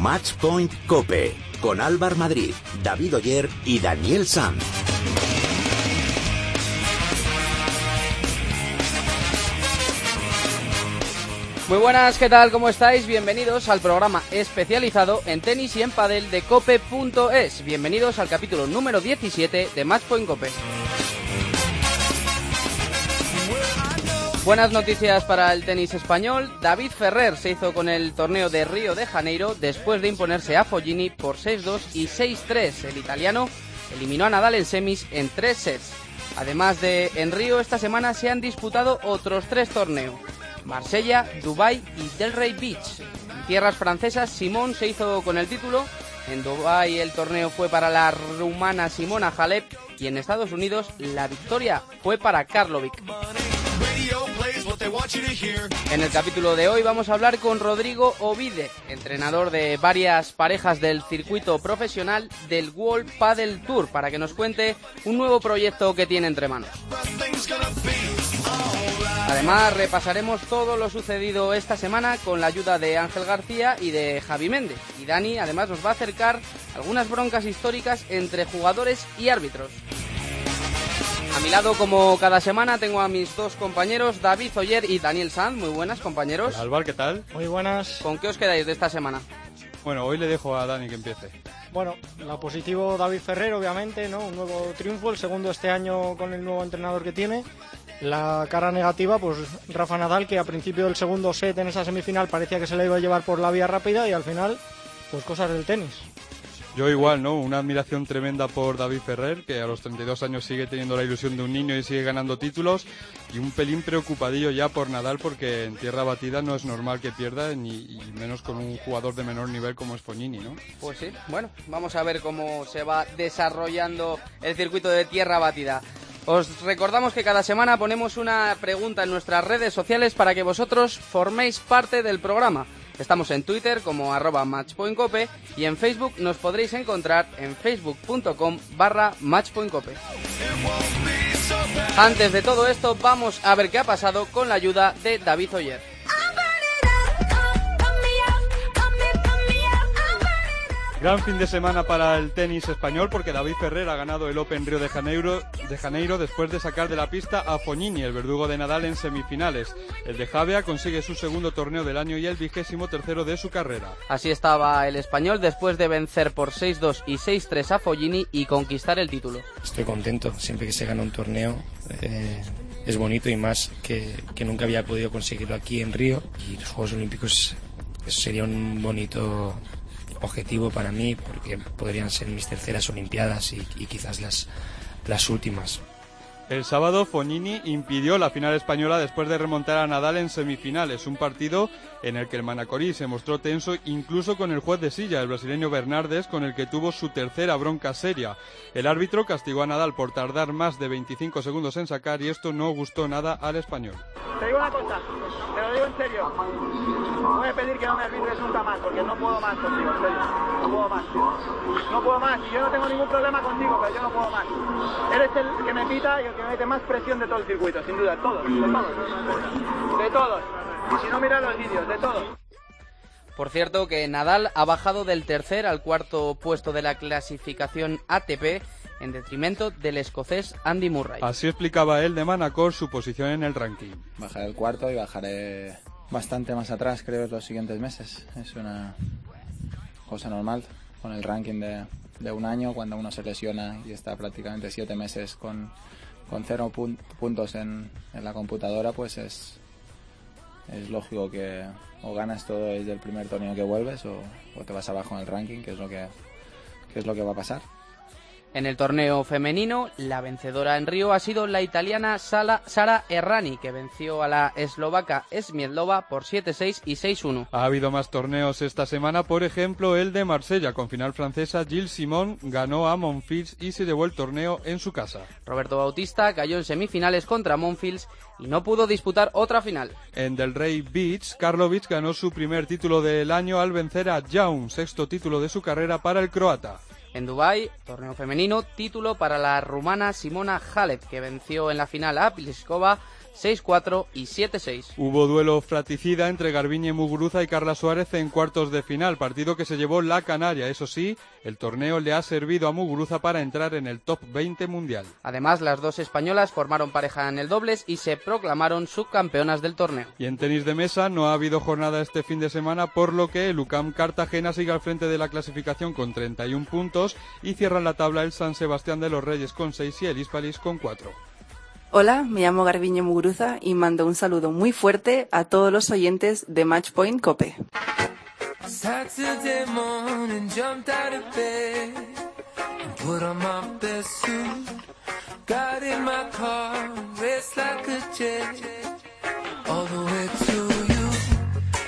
Matchpoint Cope con Álvar Madrid, David Oyer y Daniel Sanz. Muy buenas, ¿qué tal? ¿Cómo estáis? Bienvenidos al programa especializado en tenis y en padel de cope.es. Bienvenidos al capítulo número 17 de Matchpoint Cope. Buenas noticias para el tenis español. David Ferrer se hizo con el torneo de Río de Janeiro después de imponerse a Foggini por 6-2 y 6-3. El italiano eliminó a Nadal en semis en tres sets. Además de en Río, esta semana se han disputado otros tres torneos. Marsella, Dubai y Delray Beach. En tierras francesas, Simón se hizo con el título. En Dubai el torneo fue para la rumana Simona Halep y en Estados Unidos la victoria fue para Karlovic. En el capítulo de hoy vamos a hablar con Rodrigo Ovide, entrenador de varias parejas del circuito profesional del World Padel Tour, para que nos cuente un nuevo proyecto que tiene entre manos. Además, repasaremos todo lo sucedido esta semana con la ayuda de Ángel García y de Javi Méndez. Y Dani además nos va a acercar algunas broncas históricas entre jugadores y árbitros. A mi lado, como cada semana, tengo a mis dos compañeros, David Oyer y Daniel Sanz. Muy buenas, compañeros. Alvar, ¿qué tal? Muy buenas. ¿Con qué os quedáis de esta semana? Bueno, hoy le dejo a Dani que empiece. Bueno, la positivo David Ferrer, obviamente, ¿no? Un nuevo triunfo, el segundo este año con el nuevo entrenador que tiene. La cara negativa, pues Rafa Nadal, que a principio del segundo set en esa semifinal parecía que se le iba a llevar por la vía rápida y al final, pues cosas del tenis. Yo igual, ¿no? Una admiración tremenda por David Ferrer, que a los 32 años sigue teniendo la ilusión de un niño y sigue ganando títulos, y un pelín preocupadillo ya por Nadal, porque en tierra batida no es normal que pierda, ni y menos con un jugador de menor nivel como es Fognini, ¿no? Pues sí, bueno, vamos a ver cómo se va desarrollando el circuito de tierra batida. Os recordamos que cada semana ponemos una pregunta en nuestras redes sociales para que vosotros forméis parte del programa. Estamos en Twitter como arroba matchpointcope y en Facebook nos podréis encontrar en facebook.com barra matchpointcope. Antes de todo esto, vamos a ver qué ha pasado con la ayuda de David Oyer. Gran fin de semana para el tenis español porque David Ferrer ha ganado el Open Río de Janeiro, de Janeiro después de sacar de la pista a Fognini, el verdugo de Nadal, en semifinales. El de Javea consigue su segundo torneo del año y el vigésimo tercero de su carrera. Así estaba el español después de vencer por 6-2 y 6-3 a Fognini y conquistar el título. Estoy contento, siempre que se gana un torneo eh, es bonito y más que, que nunca había podido conseguirlo aquí en Río y los Juegos Olímpicos sería un bonito objetivo para mí porque podrían ser mis terceras Olimpiadas y, y quizás las, las últimas. El sábado Fognini impidió la final española después de remontar a Nadal en semifinales, un partido en el que el Manacorí se mostró tenso incluso con el juez de silla, el brasileño Bernardes, con el que tuvo su tercera bronca seria. El árbitro castigó a Nadal por tardar más de 25 segundos en sacar y esto no gustó nada al español. Te digo una cosa, te lo digo en serio. Voy a pedir que no me arbitres nunca más, porque no puedo más contigo, en serio. No puedo más. No puedo más. Y yo no tengo ningún problema contigo, pero yo no puedo más. Eres el que me pita y el que me mete más presión de todo el circuito, sin duda. Todos, de todos. De todos. Y si no, mira los vídeos, de todos. Por cierto que Nadal ha bajado del tercer al cuarto puesto de la clasificación ATP en detrimento del escocés Andy Murray. Así explicaba él de Manacor su posición en el ranking. Bajaré el cuarto y bajaré bastante más atrás, creo, los siguientes meses. Es una cosa normal con el ranking de, de un año, cuando uno se lesiona y está prácticamente siete meses con, con cero pun- puntos en, en la computadora, pues es, es lógico que o ganas todo desde el primer torneo que vuelves o, te vas abajo en el ranking, que es lo que es lo que va a pasar. En el torneo femenino, la vencedora en Río ha sido la italiana Sala- Sara Errani, que venció a la eslovaca Smiedlova por 7-6 y 6-1. Ha habido más torneos esta semana, por ejemplo el de Marsella, con final francesa. Gilles Simon ganó a Monfils y se llevó el torneo en su casa. Roberto Bautista cayó en semifinales contra Monfils y no pudo disputar otra final. En Del Rey Beach, Karlovic ganó su primer título del año al vencer a Jaun, sexto título de su carrera para el croata. En Dubái, torneo femenino, título para la rumana Simona Halep, que venció en la final a Pliskova 6-4 y 7-6. Hubo duelo fraticida entre Garbiñe Muguruza y Carla Suárez en cuartos de final, partido que se llevó la Canaria. Eso sí, el torneo le ha servido a Muguruza para entrar en el top 20 mundial. Además, las dos españolas formaron pareja en el dobles y se proclamaron subcampeonas del torneo. Y en tenis de mesa no ha habido jornada este fin de semana, por lo que el UCAM Cartagena sigue al frente de la clasificación con 31 puntos y cierra la tabla el San Sebastián de los Reyes con 6 y el Hispalis con 4. Hola, me llamo Garbiñe Muguruza y mando un saludo muy fuerte a todos los oyentes de Matchpoint Cope.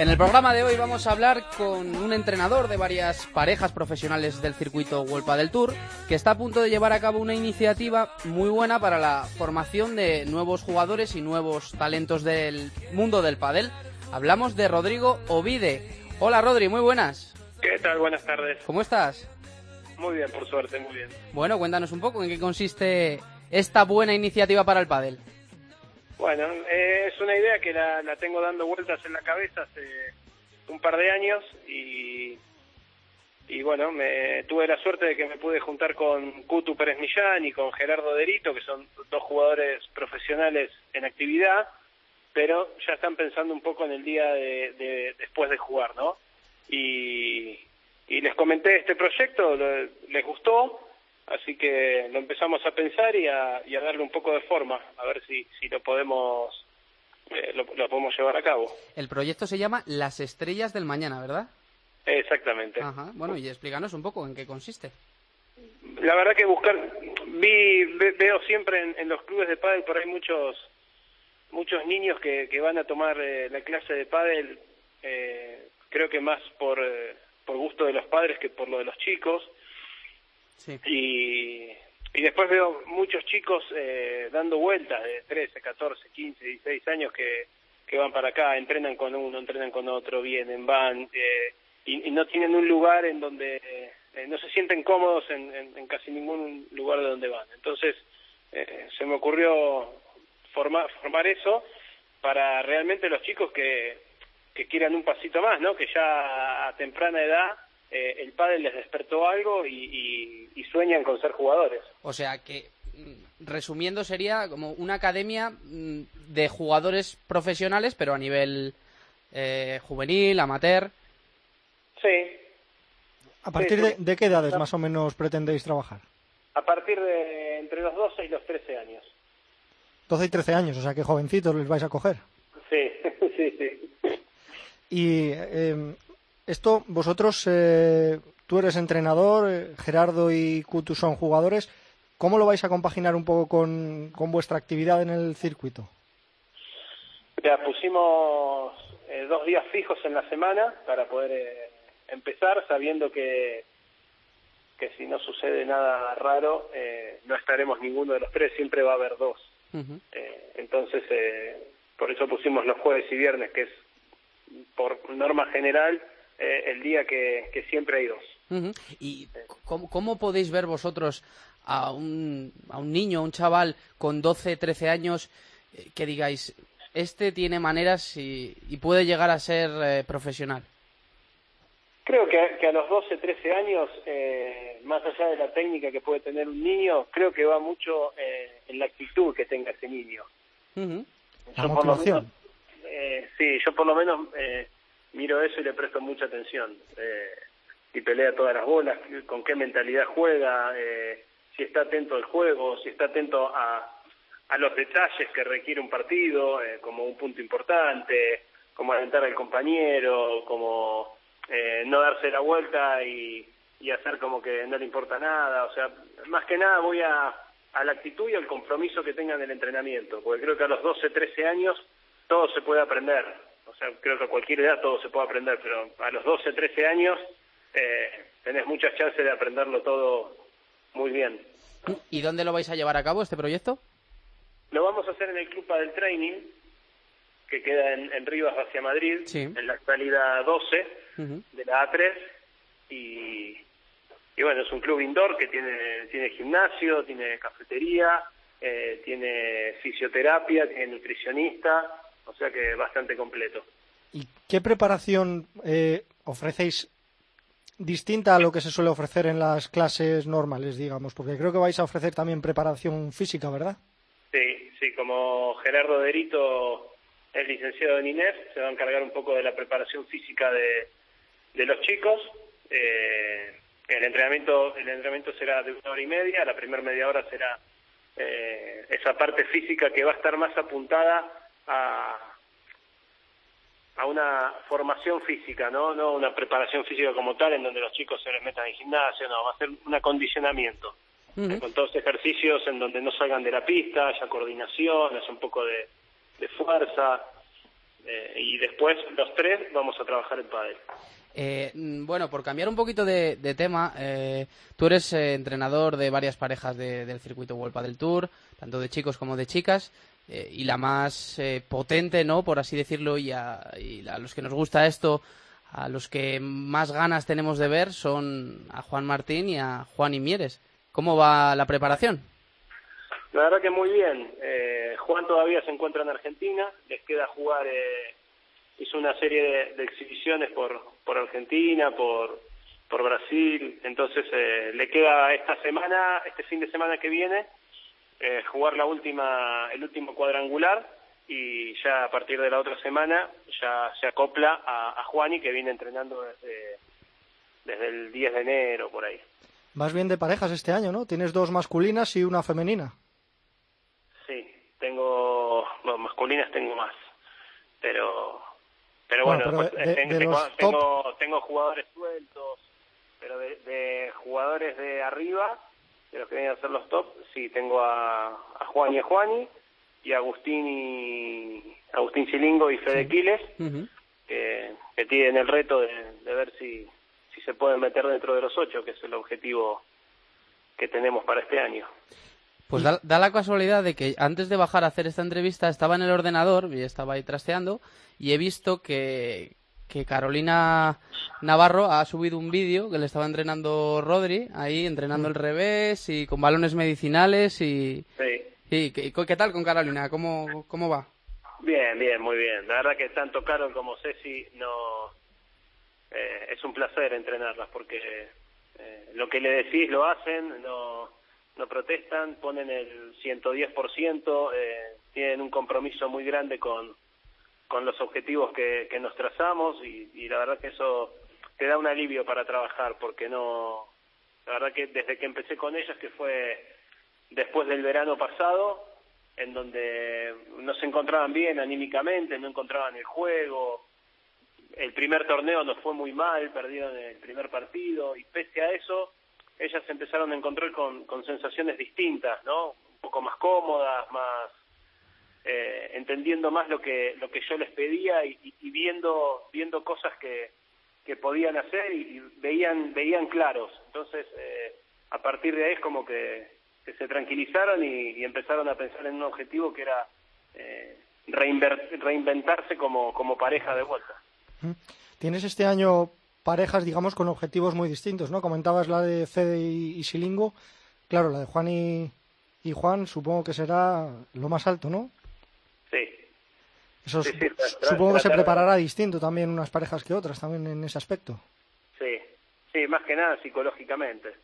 En el programa de hoy vamos a hablar con un entrenador de varias parejas profesionales del circuito World del Tour que está a punto de llevar a cabo una iniciativa muy buena para la formación de nuevos jugadores y nuevos talentos del mundo del pádel. Hablamos de Rodrigo Ovide. Hola Rodri, muy buenas. ¿Qué tal? Buenas tardes. ¿Cómo estás? Muy bien, por suerte, muy bien. Bueno, cuéntanos un poco en qué consiste esta buena iniciativa para el pádel. Bueno, eh, es una idea que la, la, tengo dando vueltas en la cabeza hace un par de años y, y bueno, me, tuve la suerte de que me pude juntar con Kutu Pérez Millán y con Gerardo Derito, que son dos jugadores profesionales en actividad, pero ya están pensando un poco en el día de después de jugar, ¿no? Y, y les comenté este proyecto, les gustó, así que lo empezamos a pensar y a, y a darle un poco de forma, a ver si, si lo podemos eh, lo, lo, podemos llevar a cabo. El proyecto se llama Las Estrellas del Mañana, ¿verdad? Exactamente. Ajá. Bueno, y explícanos un poco en qué consiste. La verdad que buscar, vi, ve, veo siempre en, en, los clubes de pádel por ahí muchos muchos niños que, que van a tomar eh, la clase de pádel, eh, creo que más por, eh, por gusto de los padres que por lo de los chicos. Y, y después veo muchos chicos eh, dando vueltas de 13, 14, 15, 16 años que, que van para acá, entrenan con uno, entrenan con otro, vienen, van, eh, y, no tienen un lugar en donde eh, no se sienten cómodos en, en, en, casi ningún lugar de donde van. Entonces eh, se me ocurrió formar, formar eso para realmente los chicos que, que quieran un pasito más, ¿no? Que ya a temprana edad eh, el pádel les despertó algo y, y, y, sueñan con ser jugadores. O sea que, resumiendo, sería como una academia de jugadores profesionales, pero a nivel eh, juvenil, amateur. Sí. ¿A partir sí, de, de, qué edades más o menos pretendéis trabajar? A partir de entre los 12 y los 13 años. 12 y 13 años, o sea que jovencitos les vais a coger. Sí, sí, sí. Y eh, esto, vosotros, eh, tú eres entrenador, eh, Gerardo y Kutu son jugadores. ¿Cómo lo vais a compaginar un poco con, con vuestra actividad en el circuito? Ya pusimos eh, dos días fijos en la semana para poder eh, empezar, sabiendo que, que si no sucede nada raro, eh, no estaremos ninguno de los tres, siempre va a haber dos. Uh -huh. entonces, por eso pusimos los jueves y viernes, que es por norma general eh, el día que, que, siempre hay dos. Uh -huh. ¿Y cómo, cómo, podéis ver vosotros a un, a un niño, a un chaval con 12, 13 años eh, que digáis, este tiene maneras y, y puede llegar a ser eh, profesional? Creo que, que, a los 12, 13 años, eh, más allá de la técnica que puede tener un niño, creo que va mucho eh, en la actitud que tenga ese niño. Uh -huh. La motivación. Eh, sí, yo por lo menos eh, miro eso y le presto mucha atención. Eh, si pelea todas las bolas, con qué mentalidad juega, eh, si está atento al juego, si está atento a, a los detalles que requiere un partido, eh, como un punto importante, como alentar al compañero, como eh, no darse la vuelta y, y hacer como que no le importa nada. O sea, más que nada voy a, a la actitud y al compromiso que tengan en el entrenamiento, porque creo que a los 12, 13 años todo se puede aprender. O sea, creo que a cualquier edad todo se puede aprender, pero a los 12, 13 años eh, tenés muchas chances de aprenderlo todo muy bien. ¿Y dónde lo vais a llevar a cabo este proyecto? Lo vamos a hacer en el Club del Training, que queda en, en Rivas hacia Madrid, sí. en la actualidad 12 uh -huh. de la A3. Y, y bueno, es un club indoor que tiene, tiene gimnasio, tiene cafetería, eh, tiene fisioterapia, tiene nutricionista, o sea que bastante completo. ¿Y qué preparación eh, ofrecéis distinta a lo que se suele ofrecer en las clases normales, digamos? Porque creo que vais a ofrecer también preparación física, ¿verdad? Sí, sí, como Gerardo Derito es licenciado en INEF, se va a encargar un poco de la preparación física de, de los chicos. Eh, el entrenamiento el entrenamiento será de una hora y media, la primera media hora será eh, esa parte física que va a estar más apuntada a, a una formación física, ¿no? No una preparación física como tal, en donde los chicos se les metan en gimnasio, no, va a ser un acondicionamiento. Con todos ejercicios en donde no salgan de la pista, haya coordinación, haya un poco de, de fuerza, eh, y después los tres vamos a trabajar en pádel. Eh, mm, bueno, por cambiar un poquito de, tema, eh, tú eres eh, entrenador de varias parejas de- del circuito World del Tour, tanto de chicos como de chicas, eh, y la más eh, potente, ¿no? Por así decirlo, y a, y a los que nos gusta esto, a los que más ganas tenemos de ver son a Juan Martín y a Juan Imieres. ¿Cómo va la preparación? La verdad que muy bien. Juan todavía se encuentra en Argentina, les queda jugar, hizo una serie de exhibiciones por, por Argentina, por, por Brasil, entonces eh, le queda esta semana, este fin de semana que viene, eh, jugar la última, el último cuadrangular y ya a partir de la otra semana ya se acopla a, a Juani que viene entrenando desde, desde el 10 de enero por ahí. Más bien de parejas este año, ¿no? Tienes dos masculinas y una femenina. Sí, tengo, bueno, masculinas tengo más, pero, pero Bueno, bueno, pero de- eh, tengo, de tengo, los tengo, tengo jugadores sueltos, pero de, de jugadores de arriba, de los que vienen a ser los top, sí, tengo a, a Juan y a Juani, y a Agustín y Agustín Chilingo y Fede Quiles, que, que tienen el reto de, de ver si, si se pueden meter dentro de los ocho, que es el objetivo que tenemos para este año. Pues da, da la casualidad de que antes de bajar a hacer esta entrevista estaba en el ordenador y estaba ahí trasteando y he visto que, que Carolina Navarro ha subido un vídeo que le estaba entrenando Rodri, ahí entrenando el revés y con balones medicinales y... Sí. y ¿qué, qué tal con Carolina? ¿Cómo, cómo va? Bien, bien, muy bien. La verdad que tanto Carol como Ceci no eh, es un placer entrenarlas porque eh, lo que le decís lo hacen, no, no protestan, ponen el 110%, eh, tienen un compromiso muy grande con, con los objetivos que, que nos trazamos y, y la verdad que eso te da un alivio para trabajar porque no, la verdad que desde que empecé con ellas, que fue después del verano pasado, en donde no se encontraban bien anímicamente, no encontraban el juego. El primer torneo nos fue muy mal, perdieron el primer partido y pese a eso, ellas empezaron a encontrar con, con sensaciones distintas, ¿no? Un poco más cómodas, más eh, entendiendo más lo que lo que yo les pedía y, y- viendo viendo cosas que, que podían hacer y, veían veían claros. Entonces, eh, a partir de ahí es como que, que se tranquilizaron y, empezaron a pensar en un objetivo que era eh, reinventarse como, como pareja de vuelta. Tienes este año parejas, digamos, con objetivos muy distintos, ¿no? Comentabas la de Fede y, y Silingo. Claro, la de Juan y, y Juan supongo que será lo más alto, ¿no? Sí. Eso Sí, su- sí, tra- tra- supongo que se preparará distinto también unas parejas que otras, también en ese aspecto. Sí, sí, más que nada psicológicamente.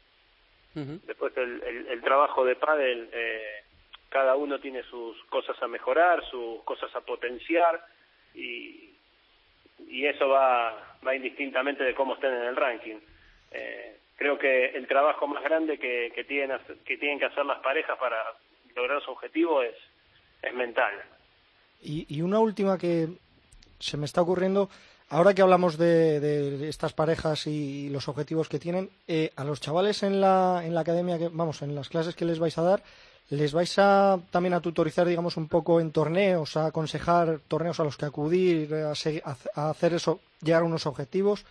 Después el, el, el trabajo de pádel, eh, cada uno tiene sus cosas a mejorar, sus cosas a potenciar y, y eso va, va indistintamente de cómo estén en el ranking. Eh, creo que el trabajo más grande que, que, tienen, que tienen que hacer las parejas para lograr su objetivo es, es mental. Y, y una última que se me está ocurriendo, ahora que hablamos de, de estas parejas y los objetivos que tienen, eh, a los chavales en la, en la academia, que, vamos, en las clases que les vais a dar, ¿les vais a también a tutorizar, digamos, un poco en torneos, a aconsejar torneos a los que acudir, a, hacer eso, llegar a unos objetivos?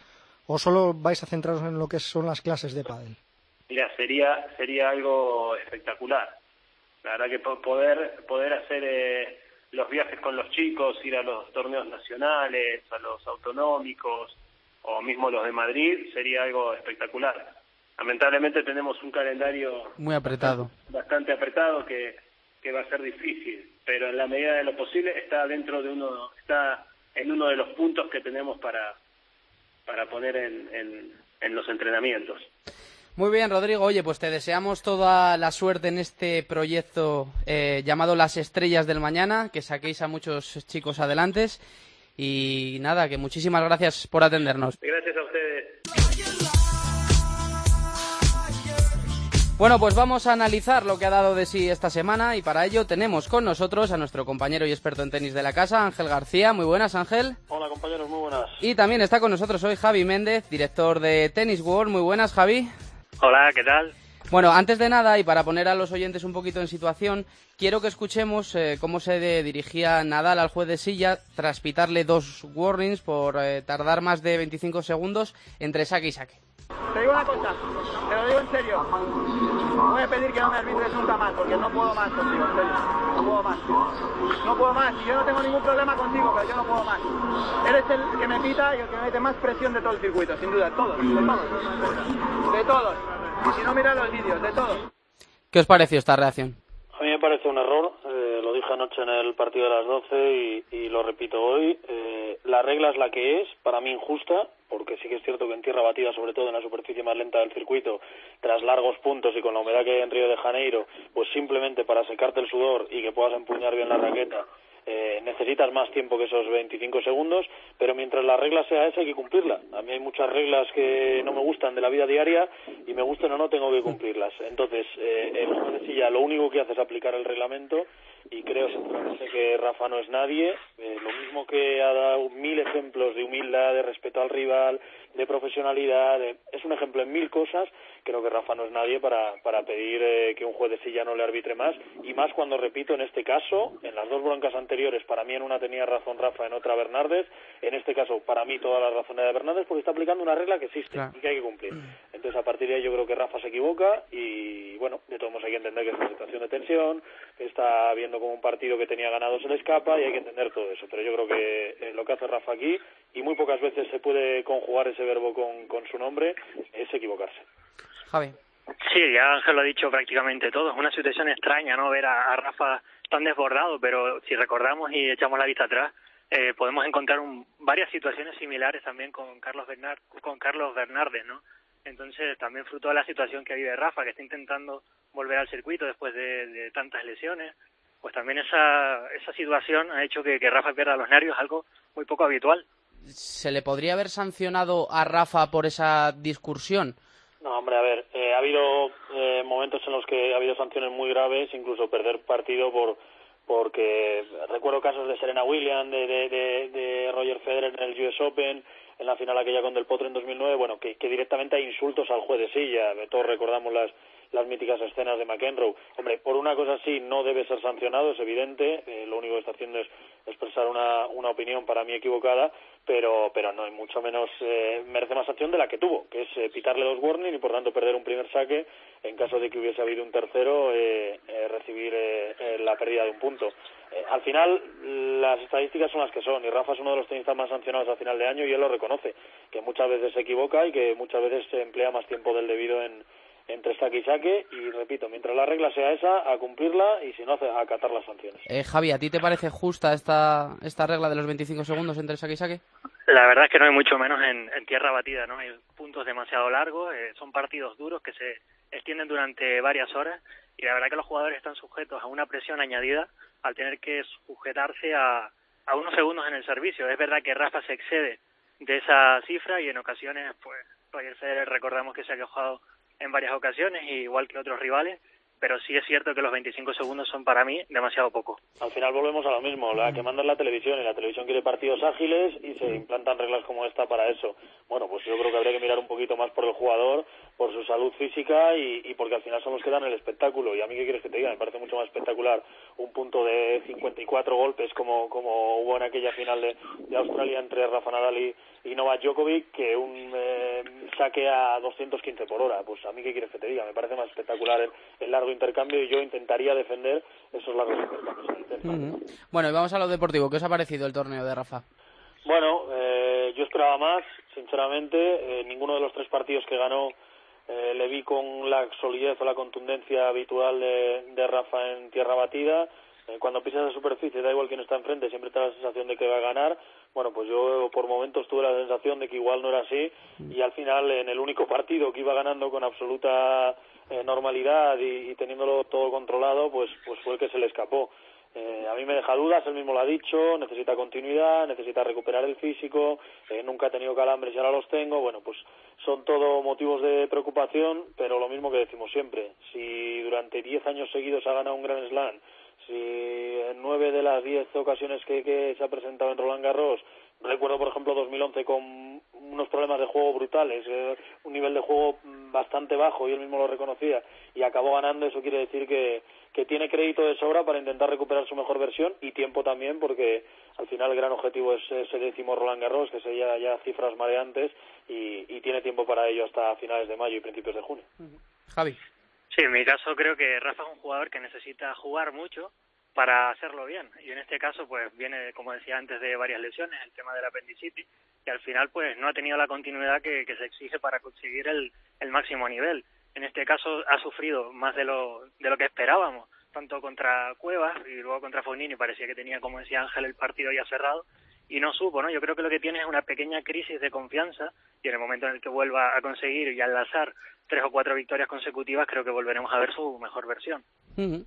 ¿O solo vais a centraros en lo que son las clases de pádel? Mira, sería sería algo espectacular. La verdad que po- poder poder hacer eh, los viajes con los chicos, ir a los torneos nacionales, a los autonómicos o mismo los de Madrid sería algo espectacular. Lamentablemente tenemos un calendario Muy apretado. bastante apretado que, que va a ser difícil, pero en la medida de lo posible está dentro de uno, está en uno de los puntos que tenemos para, para poner en, en, en los entrenamientos. Muy bien, Rodrigo. Oye, pues te deseamos toda la suerte en este proyecto eh, llamado Las Estrellas del Mañana, que saquéis a muchos chicos adelantes. Y nada, que muchísimas gracias por atendernos. Gracias a ustedes. Bueno, pues vamos a analizar lo que ha dado de sí esta semana y para ello tenemos con nosotros a nuestro compañero y experto en tenis de la casa, Ángel García. Muy buenas, Ángel. Hola, compañeros, muy buenas. Y también está con nosotros hoy Javi Méndez, director de Tennis World. Muy buenas, Javi. Hola, ¿qué tal? Bueno, antes de nada y para poner a los oyentes un poquito en situación, quiero que escuchemos eh, cómo se dirigía Nadal al juez de silla tras pitarle dos warnings por eh, tardar más de 25 segundos entre saque y saque. Te digo una cosa, te lo digo en serio. Voy a pedir que no me arbitres nunca más, porque no puedo más contigo, en serio. No puedo más. No puedo más. Y yo no tengo ningún problema contigo, pero yo no puedo más. Eres el que me pita y el que me mete más presión de todo el circuito, sin duda. Todos, de todos. De todos. Y si no, mira los vídeos, de todos. ¿Qué os pareció esta reacción? A mí me parece un error, eh, lo dije anoche en el partido de las 12 y, y lo repito hoy. Eh, la regla es la que es, para mí injusta, porque sí que es cierto que en tierra batida, sobre todo en la superficie más lenta del circuito, tras largos puntos y con la humedad que hay en Río de Janeiro, pues simplemente para secarte el sudor y que puedas empuñar bien la raqueta, eh, necesitas más tiempo que esos 25 segundos, pero mientras la regla sea esa hay que cumplirla. A mí hay muchas reglas que no me gustan de la vida diaria y me gustan o no tengo que cumplirlas. Entonces, eh, silla lo único que hace es aplicar el reglamento y creo sinceramente que Rafa no es nadie. Eh, lo mismo que ha dado mil ejemplos de humildad, de respeto al rival, de profesionalidad, de- es un ejemplo en mil cosas. Creo que Rafa no es nadie para, para pedir eh, que un juez de silla no le arbitre más y más cuando, repito, en este caso, en las dos broncas anteriores, para mí en una tenía razón Rafa, en otra Bernardes, en este caso para mí toda la razón era de Bernardes porque está aplicando una regla que existe Claro. y que hay que cumplir. Entonces a partir de ahí yo creo que Rafa se equivoca y bueno, de todos modos hay que entender que es una situación de tensión, que está viendo como un partido que tenía ganado se le escapa y hay que entender todo eso. Pero yo creo que eh, lo que hace Rafa aquí, y muy pocas veces se puede conjugar ese verbo con, con su nombre, es equivocarse. Javi. Sí, ya Ángel lo ha dicho prácticamente todo. Es una situación extraña, ¿no? Ver a, a Rafa tan desbordado, pero si recordamos y echamos la vista atrás, eh, podemos encontrar un- varias situaciones similares también con Carlos Bernard, con Carlos Bernardes, ¿no? Entonces, también fruto de la situación que vive Rafa, que está intentando volver al circuito después de, de tantas lesiones, pues también esa, esa situación ha hecho que, que Rafa pierda los nervios, algo muy poco habitual. ¿Se le podría haber sancionado a Rafa por esa discursión? No, hombre, a ver, eh, ha habido eh, momentos en los que ha habido sanciones muy graves, incluso perder partido por porque recuerdo casos de Serena Williams, de, de, de, de Roger Federer en el US Open, en la final aquella con Del Potro en 2009, bueno, que, que directamente hay insultos al juez de silla. Todos recordamos las las míticas escenas de McEnroe. Hombre, por una cosa así no debe ser sancionado, es evidente. eh, lo único que está haciendo es expresar una, una opinión para mí equivocada, pero, pero no, mucho menos eh, merece más sanción de la que tuvo, que es eh, pitarle dos warning y por tanto perder un primer saque en caso de que hubiese habido un tercero, eh, eh, recibir la pérdida de un punto. Al final, las estadísticas son las que son, y Rafa es uno de los tenistas más sancionados a final de año y él lo reconoce, que muchas veces se equivoca y que muchas veces se emplea más tiempo del debido en, entre saque y saque, y repito, mientras la regla sea esa, a cumplirla y si no, a acatar las sanciones. Eh, Javi, ¿a ti te parece justa esta, esta regla de los 25 segundos entre saque y saque? La verdad es que no hay mucho menos en, en tierra batida, ¿no? Hay puntos demasiado largos, eh, son partidos duros que se extienden durante varias horas y la verdad que los jugadores están sujetos a una presión añadida al tener que sujetarse a, a unos segundos en el servicio. Es verdad que Rafa se excede de esa cifra y en ocasiones, pues, Roger Federer recordamos que se ha quejado en varias ocasiones, igual que otros rivales, pero sí es cierto que los 25 segundos son para mí demasiado poco. Al final volvemos a lo mismo, la que manda es la televisión y la televisión quiere partidos ágiles y se implantan reglas como esta para eso. Bueno, pues yo creo que habría que mirar un poquito más por el jugador, por su salud física y, y porque al final son los que dan el espectáculo. Y a mí, ¿qué quieres que te diga? Me parece mucho más espectacular un punto de 54 golpes como, como hubo en aquella final de, de Australia entre Rafa Nadal y, y Novak Djokovic que un eh, saque a 215 por hora. Pues a mí, ¿qué quieres que te diga? Me parece más espectacular el, el largo intercambio y yo intentaría defender esos largos intercambios. Bueno, y vamos a lo deportivo. ¿Qué os ha parecido el torneo de Rafa? Bueno, eh, yo esperaba más, sinceramente. Eh, ninguno de los tres partidos que ganó eh, le vi con la solidez o la contundencia habitual de, Rafa en tierra batida. Eh, cuando pisas la superficie, da igual quién está enfrente, siempre da la sensación de que va a ganar. Bueno, pues yo por momentos tuve la sensación de que igual no era así y al final en el único partido que iba ganando con absoluta eh, normalidad y, y teniéndolo todo controlado, pues, pues fue el que se le escapó. Eh, a mí me deja dudas, él mismo lo ha dicho, necesita continuidad, necesita recuperar el físico, eh, nunca ha tenido calambres y ahora los tengo, bueno, pues son todo motivos de preocupación, pero lo mismo que decimos siempre, si durante 10 años seguidos ha ganado un Grand Slam, si en nueve de las diez ocasiones que, que se ha presentado en Roland Garros, recuerdo por ejemplo 2011 con unos problemas de juego brutales, eh, un nivel de juego mm, bastante bajo y él mismo lo reconocía y acabó ganando, eso quiere decir que, que tiene crédito de sobra para intentar recuperar su mejor versión y tiempo también porque al final el gran objetivo es ese décimo Roland Garros que sería ya cifras mareantes y, y tiene tiempo para ello hasta finales de mayo y principios de junio. Javi. Sí, en mi caso creo que Rafa es un jugador que necesita jugar mucho para hacerlo bien. Y en este caso, pues viene, como decía antes, de varias lesiones, el tema del apendicitis, y al final, pues no ha tenido la continuidad que, que se exige para conseguir el, el máximo nivel. En este caso, ha sufrido más de lo, de lo que esperábamos, tanto contra Cuevas y luego contra Fognini, parecía que tenía, como decía Ángel, el partido ya cerrado, y no supo, ¿no? Yo creo que lo que tiene es una pequeña crisis de confianza y en el momento en el que vuelva a conseguir y al lanzar tres o cuatro victorias consecutivas, creo que volveremos a ver su mejor versión. Ujú.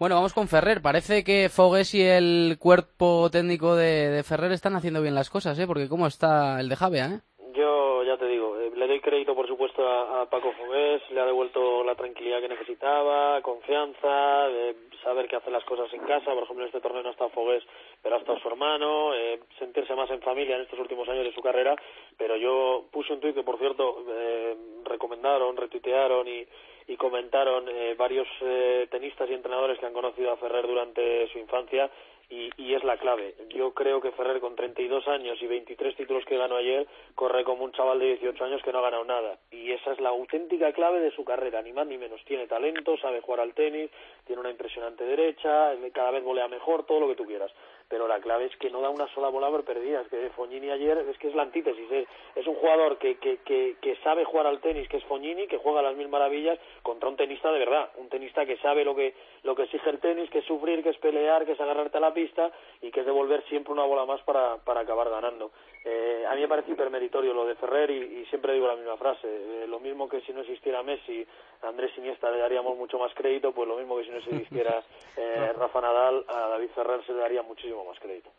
Bueno, vamos con Ferrer. Parece que Fogues y el cuerpo técnico de, Ferrer están haciendo bien las cosas, ¿eh? Porque cómo está el de Javea, ¿eh? Yo ya te digo, eh, le doy crédito por supuesto a, Paco Fogués, le ha devuelto la tranquilidad que necesitaba, confianza, de saber que hace las cosas en casa, por ejemplo en este torneo no ha estado Fogués, pero ha estado su hermano, eh, sentirse más en familia en estos últimos años de su carrera, pero yo puse un tuit que por cierto eh, recomendaron, retuitearon y, y comentaron eh, varios eh, tenistas y entrenadores que han conocido a Ferrer durante su infancia y, y es la clave. Yo creo que Ferrer con 32 años y 23 títulos que ganó ayer corre como un chaval de 18 años que no ha ganado nada y esa es la auténtica clave de su carrera, ni más ni menos. Tiene talento, sabe jugar al tenis, tiene una impresionante derecha, cada vez volea mejor, todo lo que tú quieras pero la clave es que no da una sola bola por perdida. Es que Fognini ayer es que es la antítesis. Es, es un jugador que, que, que, que, sabe jugar al tenis, que es Fognini, que juega a las mil maravillas, contra un tenista de verdad. Un tenista que sabe lo que, lo que exige el tenis, que es sufrir, que es pelear, que es agarrarte a la pista y que es devolver siempre una bola más para, para acabar ganando. Eh, a mí me parece hipermeritorio lo de Ferrer y, y siempre digo la misma frase. Eh, lo mismo que si no existiera Messi, Andrés Iniesta le daríamos mucho más crédito, pues lo mismo que si no existiera eh, Rafa Nadal, a David Ferrer se le daría muchísimo más crédito.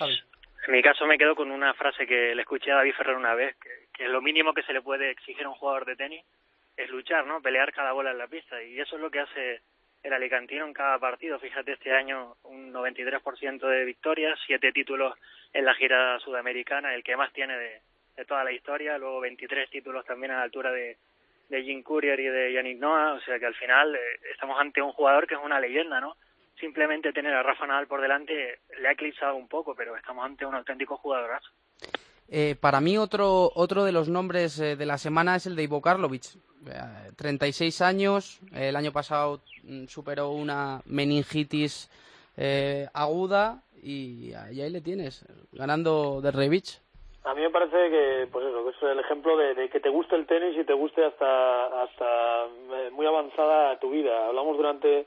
En mi caso me quedo con una frase que le escuché a David Ferrer una vez, que, que lo mínimo que se le puede exigir a un jugador de tenis es luchar, ¿no? Pelear cada bola en la pista y eso es lo que hace el alicantino en cada partido. Fíjate, este año un 93% de victorias, siete títulos en la gira sudamericana, el que más tiene de, de toda la historia, luego 23 títulos también a la altura de, de Jim Courier y de Yannick Noah, o sea que al final eh, estamos ante un jugador que es una leyenda, ¿no? Simplemente tener a Rafa Nadal por delante le ha eclipsado un poco, pero estamos ante un auténtico jugadorazo. Eh, para mí otro, otro de los nombres eh, de la semana es el de Ivo Karlovic. Eh, 36 años, el año pasado mm, superó una meningitis eh, aguda y, y, ahí le tienes, ganando de Revich. A mí me parece que, pues eso, que es el ejemplo de, de, que te guste el tenis y te guste hasta, hasta muy avanzada tu vida. Hablamos durante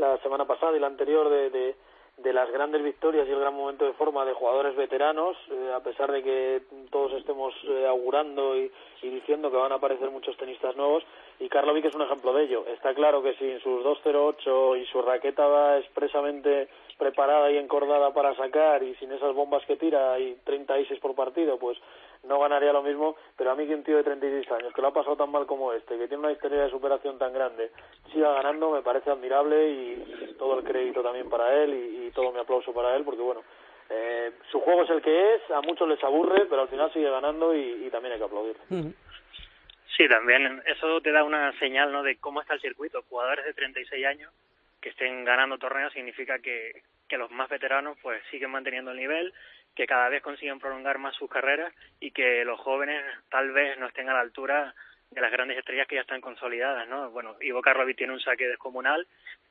la semana pasada y la anterior de, de las grandes victorias y el gran momento de forma de jugadores veteranos, eh, a pesar de que todos estemos eh, augurando y, diciendo que van a aparecer muchos tenistas nuevos, y Karlovic es un ejemplo de ello. Está claro que sin sus 2.08 y su raqueta va expresamente preparada y encordada para sacar y sin esas bombas que tira y 30 aces por partido, pues no ganaría lo mismo, pero a mí que un tío de 36 años, que lo ha pasado tan mal como este, que tiene una historia de superación tan grande, siga ganando, me parece admirable y todo el crédito también para él y, y todo mi aplauso para él, porque bueno, eh, su juego es el que es, a muchos les aburre, pero al final sigue ganando y, y también hay que aplaudir. Sí, también eso te da una señal ¿no? de cómo está el circuito. Jugadores de 36 años que estén ganando torneos significa que, que los más veteranos pues siguen manteniendo el nivel, que cada vez consiguen prolongar más sus carreras y que los jóvenes tal vez no estén a la altura de las grandes estrellas que ya están consolidadas, ¿no? Bueno, Ivo Karlovic tiene un saque descomunal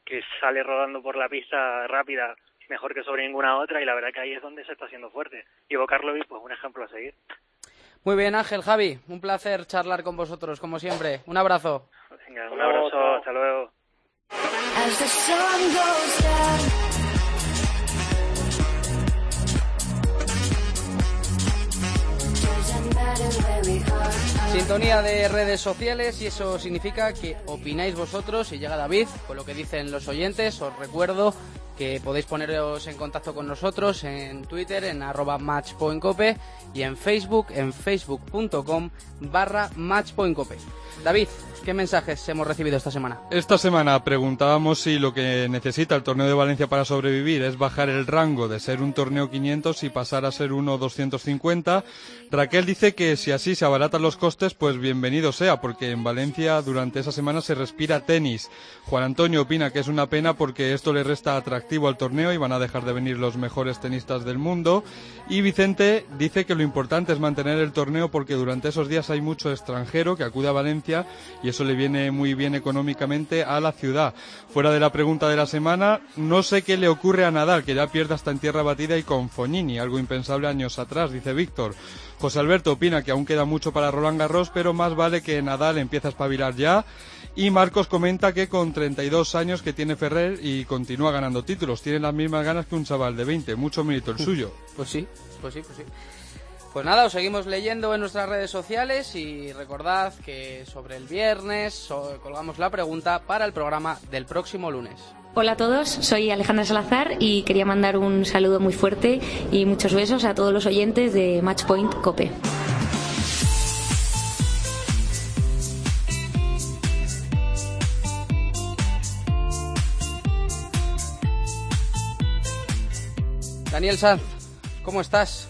que sale rodando por la pista rápida mejor que sobre ninguna otra y la verdad que ahí es donde se está haciendo fuerte. Ivo Karlovic pues un ejemplo a seguir. Muy bien, Ángel, Javi, un placer charlar con vosotros, como siempre. Un abrazo. Venga, un abrazo, hasta luego. behind Sintonía de redes sociales y eso significa que opináis vosotros y llega David con lo que dicen los oyentes. Os recuerdo que podéis poneros en contacto con nosotros en Twitter en arroba matchpointcope y en Facebook en facebook.com barra matchpointcope. David, ¿qué mensajes hemos recibido esta semana? Esta semana preguntábamos si lo que necesita el torneo de Valencia para sobrevivir es bajar el rango de ser un torneo 500 y pasar a ser uno 250. Raquel dice que si así se abaratan los costes, pues bienvenido sea, porque en Valencia durante esa semana se respira tenis. Juan Antonio opina que es una pena porque esto le resta atractivo al torneo y van a dejar de venir los mejores tenistas del mundo. Y Vicente dice que lo importante es mantener el torneo porque durante esos días hay mucho extranjero que acude a Valencia y eso le viene muy bien económicamente a la ciudad. Fuera de la pregunta de la semana, no sé qué le ocurre a Nadal, que ya pierde hasta en tierra batida y con Fognini, algo impensable años atrás, dice Víctor. José Alberto opina que aún queda mucho para Roland Garros, pero más vale que Nadal empiece a espabilar ya. Y Marcos comenta que con 32 años que tiene Ferrer y continúa ganando títulos, tiene las mismas ganas que un chaval de 20, mucho mérito el suyo. Pues sí, pues sí, pues sí. Pues nada, os seguimos leyendo en nuestras redes sociales y recordad que sobre el viernes colgamos la pregunta para el programa del próximo lunes. Hola a todos, soy Alejandra Salazar y quería mandar un saludo muy fuerte y muchos besos a todos los oyentes de Matchpoint Cope. Daniel Sanz, ¿cómo estás?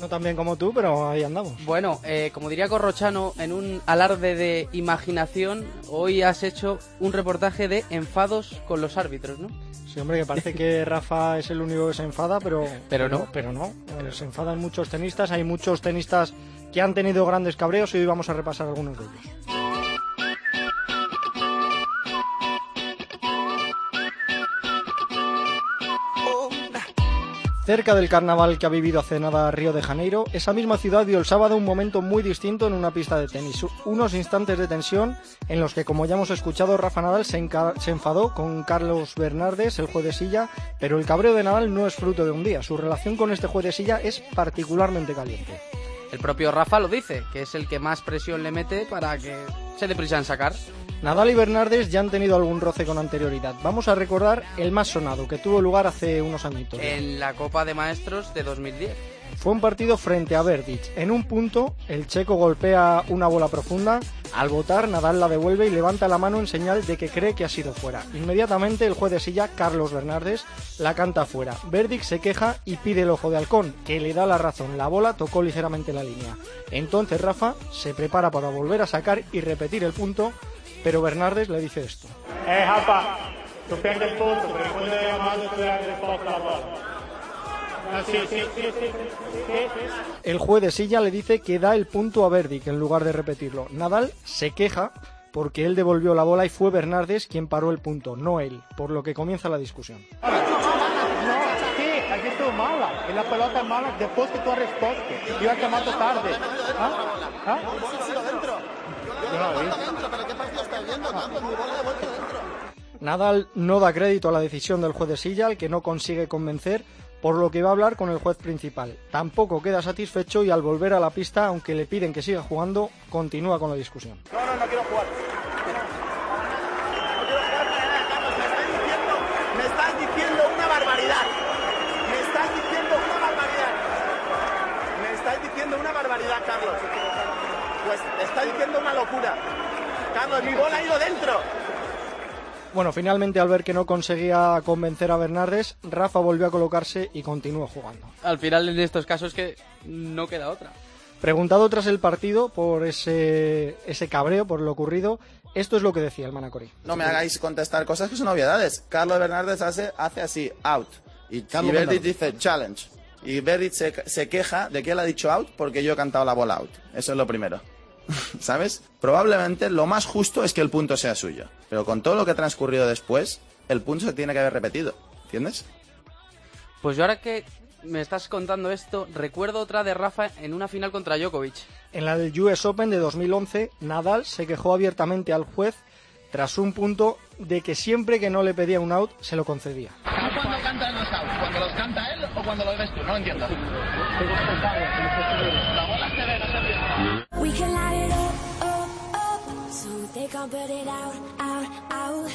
No tan bien como tú, pero ahí andamos. Bueno, eh, como diría Corrochano, en un alarde de imaginación, hoy has hecho un reportaje de enfados con los árbitros, ¿no? Sí, hombre, que parece que Rafa es el único que se enfada, pero, Pero no. Pero no. Eh, Se enfadan muchos tenistas. Hay muchos tenistas que han tenido grandes cabreos y hoy vamos a repasar algunos de ellos. Cerca del carnaval que ha vivido hace nada Río de Janeiro, esa misma ciudad vio el sábado un momento muy distinto en una pista de tenis. Unos instantes de tensión en los que, como ya hemos escuchado, Rafa Nadal se enfadó con Carlos Bernardes, el juez de silla, pero el cabreo de Nadal no es fruto de un día. Su relación con este juez de silla es particularmente caliente. El propio Rafa lo dice, que es el que más presión le mete para que se dé prisa en sacar. Nadal y Bernardes ya han tenido algún roce con anterioridad. Vamos a recordar el más sonado, que tuvo lugar hace unos añitos. En la Copa de Maestros de 2010. Fue un partido frente a Verdic. En un punto, el checo golpea una bola profunda. Al votar, Nadal la devuelve y levanta la mano en señal de que cree que ha sido fuera. Inmediatamente, el juez de silla, Carlos Bernardes, la canta fuera. Verdic se queja y pide el ojo de halcón, que le da la razón. La bola tocó ligeramente la línea. Entonces Rafa se prepara para volver a sacar y repetir el punto, pero Bernardes le dice esto. Eh, perdi il punto, la bola. Ah. El juez de silla le dice que da el punto a Verdic en lugar de repetirlo. Nadal se queja porque él devolvió la bola y fue Bernardes quien paró el punto, no él, por lo que comienza la discusión. No, mala, la pelota mala después que. Ah? Nadal no da crédito a la decisión del juez de silla, al que no consigue convencer, por lo que va a hablar con el juez principal. Tampoco queda satisfecho y al volver a la pista, aunque le piden que siga jugando, continúa con la discusión. No, no, no quiero jugar. Me estás diciendo una barbaridad. Me estás diciendo una barbaridad. Me estás diciendo una barbaridad, Carlos. Pues está diciendo una locura. Carlos, mi bola ha ido dentro. Bueno, finalmente al ver que no conseguía convencer a Bernardes, Rafa volvió a colocarse y continuó jugando. Al final en estos casos que no queda otra. Preguntado tras el partido por ese, ese cabreo, por lo ocurrido, esto es lo que decía el Manacorí. No me hagáis contestar cosas que son obviedades. Carlos Bernardes hace, hace así, out. Y, Carlos y dice challenge. Y Verdic se, se queja de que él ha dicho out porque yo he cantado la bola out. Eso es lo primero. ¿Sabes? Probablemente lo más justo es que el punto sea suyo. Pero con todo lo que ha transcurrido después, el punto se tiene que haber repetido. ¿Entiendes? Pues yo ahora que me estás contando esto, recuerdo otra de Rafa en una final contra Djokovic. En la del US Open de 2011, Nadal se quejó abiertamente al juez tras un punto de que siempre que no le pedía un out, se lo concedía. ¿Cuándo canta los outs? ¿Cuando los canta él o cuando lo ves tú? No entiendo. La bola se ve, no se they can't put it out, out, out.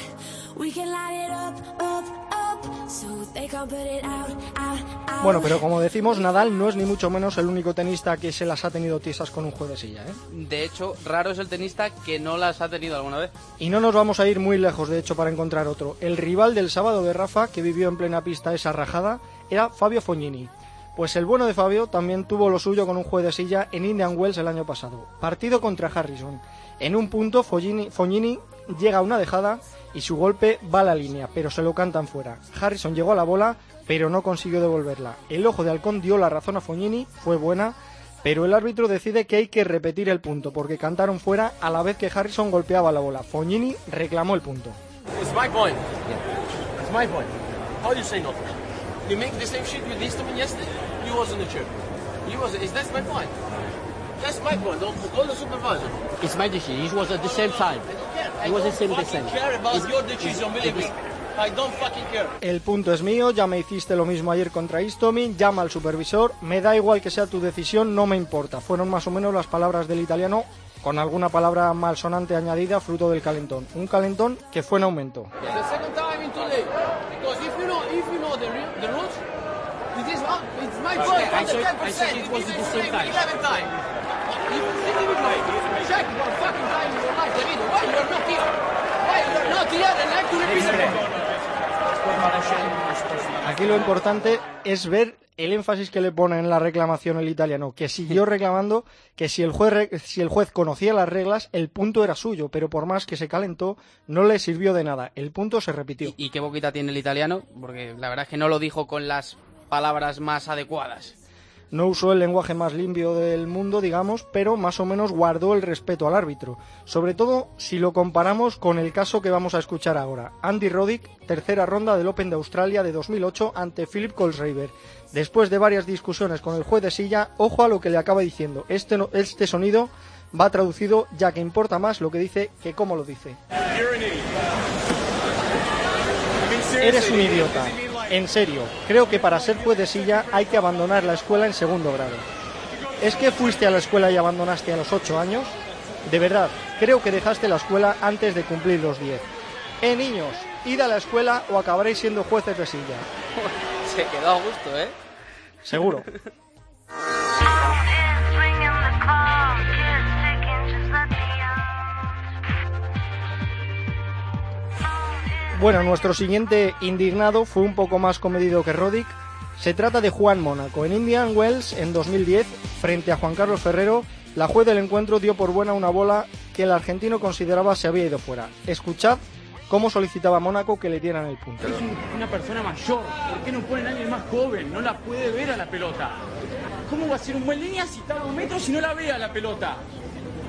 We can light it up, up, up, so they can't put it out, out, out. Bueno, pero como decimos, Nadal no es ni mucho menos el único tenista que se las ha tenido tiesas con un juez de silla. ¿eh? De hecho, raro es el tenista que no las ha tenido alguna vez. Y no nos vamos a ir muy lejos, de hecho, para encontrar otro. El rival del sábado de Rafa, que vivió en plena pista esa rajada, era Fabio Fognini. Pues el bueno de Fabio también tuvo lo suyo con un juez de silla en Indian Wells el año pasado. Partido contra Harrison. En un punto, Fognini, llega a una dejada y su golpe va a la línea, pero se lo cantan fuera. Harrison llegó a la bola, pero no consiguió devolverla. El ojo de halcón dio la razón a Fognini, fue buena, pero el árbitro decide que hay que repetir el punto, porque cantaron fuera a la vez que Harrison golpeaba la bola. Fognini reclamó el punto. It's my point. It's my point. How do you say no? You make the same shit with Eastman yesterday? You was the chair. You. Is that's my point? That's my point. Don't call the supervisor. It's my decision. It was at the same time. It was the same decision. care about It's- your decision, believe me. I don't fucking care. El punto es mío, ya me hiciste lo mismo ayer contra Istomin, llama al supervisor, me da igual que sea tu decisión, no me importa. Fueron más o menos las palabras del italiano, con alguna palabra malsonante añadida, fruto del calentón. Un calentón que fue en aumento. It's the second time in today. Because if you know, if you know the, re- the rules, it is it's my point. I It's said- 10%. I said it was is at the same time. 11 time. You individually check one fucking time in your life, David. Why you're not here? Why you're not here and I have to repeat it? Aquí lo importante es ver el énfasis que le pone en la reclamación el italiano, que siguió reclamando que si el juez si el juez conocía las reglas, el punto era suyo, pero por más que se calentó, no le sirvió de nada. El punto se repitió. Y qué boquita tiene el italiano, porque la verdad es que no lo dijo con las palabras más adecuadas. No usó el lenguaje más limpio del mundo, digamos, pero más o menos guardó el respeto al árbitro. Sobre todo si lo comparamos con el caso que vamos a escuchar ahora. Andy Roddick, tercera ronda del Open de Australia de 2008 ante Philip Colesraver. Después de varias discusiones con el juez de silla, ojo a lo que le acaba diciendo. Este, no- este sonido va traducido ya que importa más lo que dice que cómo lo dice. Eres un idiota. En serio, creo que para ser juez de silla hay que abandonar la escuela en segundo grado. ¿Es que fuiste a la escuela y abandonaste a los 8 años? De verdad, creo que dejaste la escuela antes de cumplir los 10. Eh, niños, id a la escuela o acabaréis siendo jueces de silla. Se quedó a gusto, ¿eh? Seguro. Bueno, nuestro siguiente indignado fue un poco más comedido que Roddick. Se trata de Juan Mónaco. En Indian Wells, en 2010, frente a Juan Carlos Ferrero, la juez del encuentro dio por buena una bola que el argentino consideraba se había ido fuera. Escuchad cómo solicitaba Mónaco que le dieran el punto. Es un- una persona mayor. ¿Por qué no ponen a alguien más joven? No la puede ver a la pelota. ¿Cómo va a ser un buen línea si está a dos metros y no la ve a la pelota?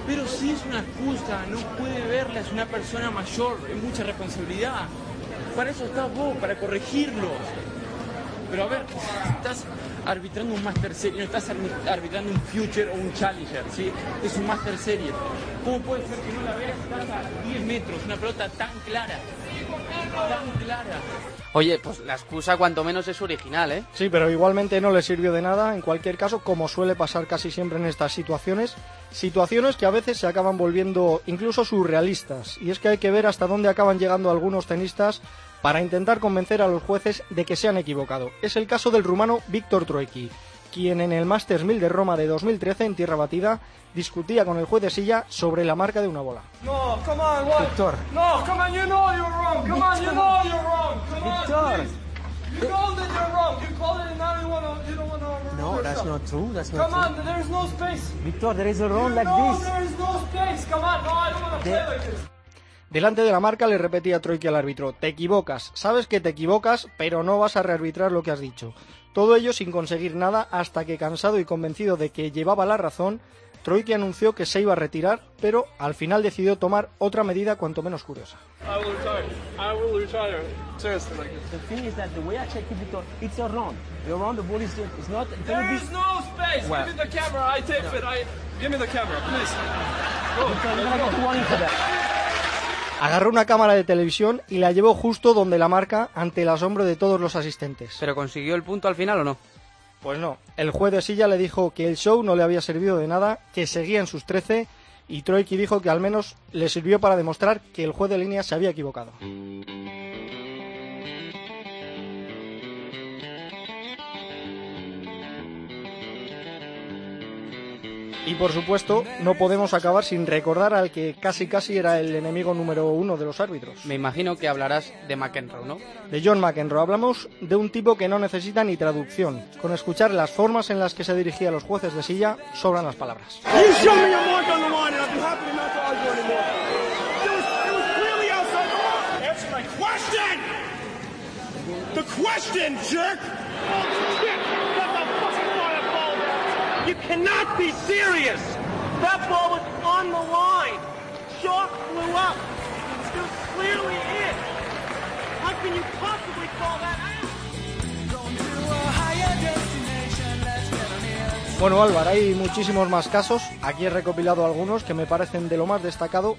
Pero sí es una excusa, no puede verla, es una persona mayor, es mucha responsabilidad. Para eso estás vos, para corregirlos. Pero a ver, estás arbitrando un Master Series, no estás arbi- arbitrando un Future o un Challenger, ¿sí? Es un Master Series. ¿Cómo puede ser que no la veas? Estás a 10 metros, una pelota tan clara, tan clara. Oye, pues la excusa cuanto menos es original, ¿eh? Sí, pero igualmente no le sirvió de nada, en cualquier caso, como suele pasar casi siempre en estas situaciones, situaciones que a veces se acaban volviendo incluso surrealistas, y es que hay que ver hasta dónde acaban llegando algunos tenistas para intentar convencer a los jueces de que se han equivocado. Es el caso del rumano Víctor Troicki, quien en el Masters 1000 de Roma de 2013 en tierra batida discutía con el juez de silla sobre la marca de una bola. No, come on, what? Victor. No, come on, you know you're wrong. Come on, you know you're wrong. Come Victor. on, please. You know that you're wrong. You call it and now you, wanna, you don't want to No, that's not true. That's not Come true. on, there is no space. Victor, there is a round like no, this. there is no space. Come on, no, I don't want to play like this. Delante de la marca le repetía Troiki al árbitro, te equivocas, sabes que te equivocas, pero no vas a rearbitrar lo que has dicho. Todo ello sin conseguir nada hasta que cansado y convencido de que llevaba la razón, Troiki anunció que se iba a retirar, pero al final decidió tomar otra medida cuanto menos curiosa. Agarró una cámara de televisión y la llevó justo donde la marca ante el asombro de todos los asistentes. ¿Pero consiguió el punto al final o no? Pues no. El juez de silla le dijo que el show no le había servido de nada, que seguía en sus 13 y Troiki dijo que al menos le sirvió para demostrar que el juez de línea se había equivocado. Y por supuesto, no podemos acabar sin recordar al que casi casi era el enemigo número uno de los árbitros. Me imagino que hablarás de McEnroe, ¿no? De John McEnroe hablamos de un tipo que no necesita ni traducción. Con escuchar las formas en las que se dirigía a los jueces de silla, sobran las palabras. The question, jerk. You cannot be serious. That ball was on the line. Up. Clearly. How can you possibly call that out? Bueno, Álvaro, hay muchísimos más casos. Aquí he recopilado algunos que me parecen de lo más destacado.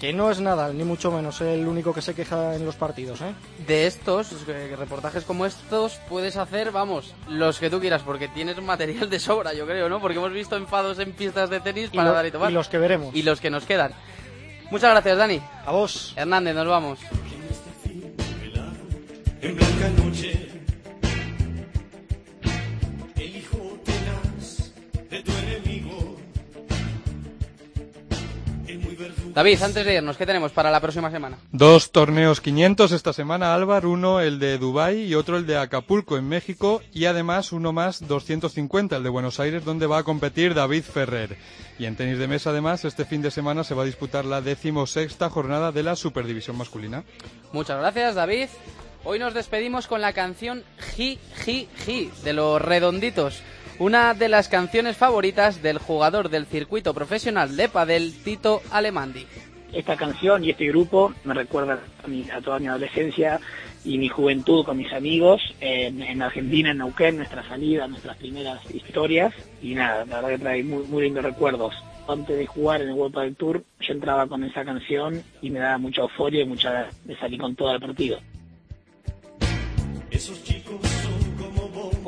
Que no es Nadal, ni mucho menos el único que se queja en los partidos, ¿eh? De estos, reportajes como estos, puedes hacer, vamos, los que tú quieras, porque tienes material de sobra, yo creo, ¿no? Porque hemos visto enfados en pistas de tenis Y para lo- dar y tomar. y los que veremos. Y los que nos quedan. Muchas gracias, Dani. A vos. Hernández, nos vamos. En blanca noche, David, antes de irnos, ¿qué tenemos para la próxima semana? Dos torneos 500 esta semana, Álvar, uno el de Dubái y otro el de Acapulco en México y además uno más 250, el de Buenos Aires, donde va a competir David Ferrer. Y en tenis de mesa además, este fin de semana se va a disputar la decimosexta jornada de la Superdivisión masculina. Muchas gracias, David. Hoy nos despedimos con la canción Ji Ji Ji de los Redonditos, una de las canciones favoritas del jugador del circuito profesional de padel Tito Alemandi. esta canción y este grupo me recuerda a, mi- a toda mi adolescencia y mi juventud con mis amigos en, en Argentina, en Neuquén, nuestra salida, nuestras primeras historias y nada, la verdad que trae muy, muy lindos recuerdos. Antes de jugar en el World Padel Tour, yo entraba con esa canción y me daba mucha euforia y mucha de salir con todo el partido. Esos chicos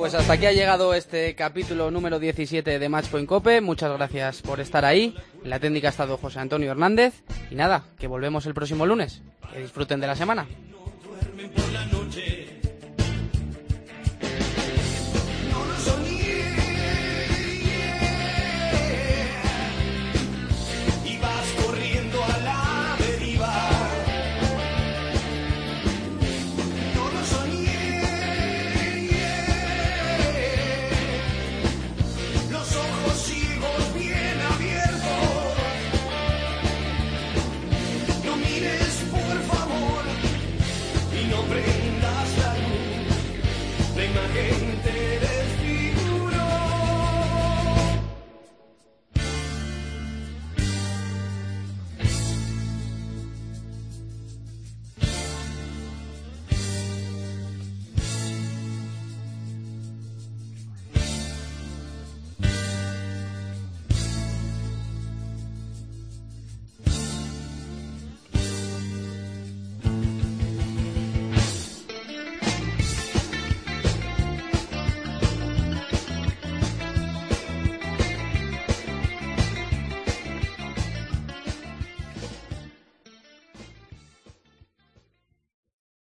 pues hasta aquí ha llegado este capítulo número 17 de Matchpoint Cope. Muchas gracias por estar ahí. En la técnica ha estado José Antonio Hernández. Y nada, que volvemos el próximo lunes. Que disfruten de la semana.